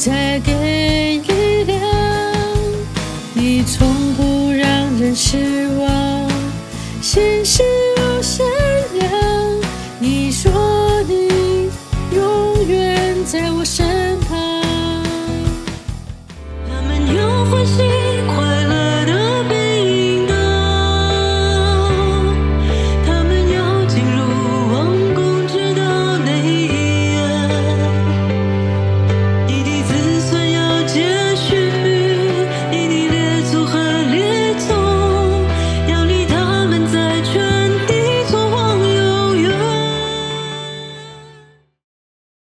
再给一量你从不让人失望。心是我善良你说你永远在我身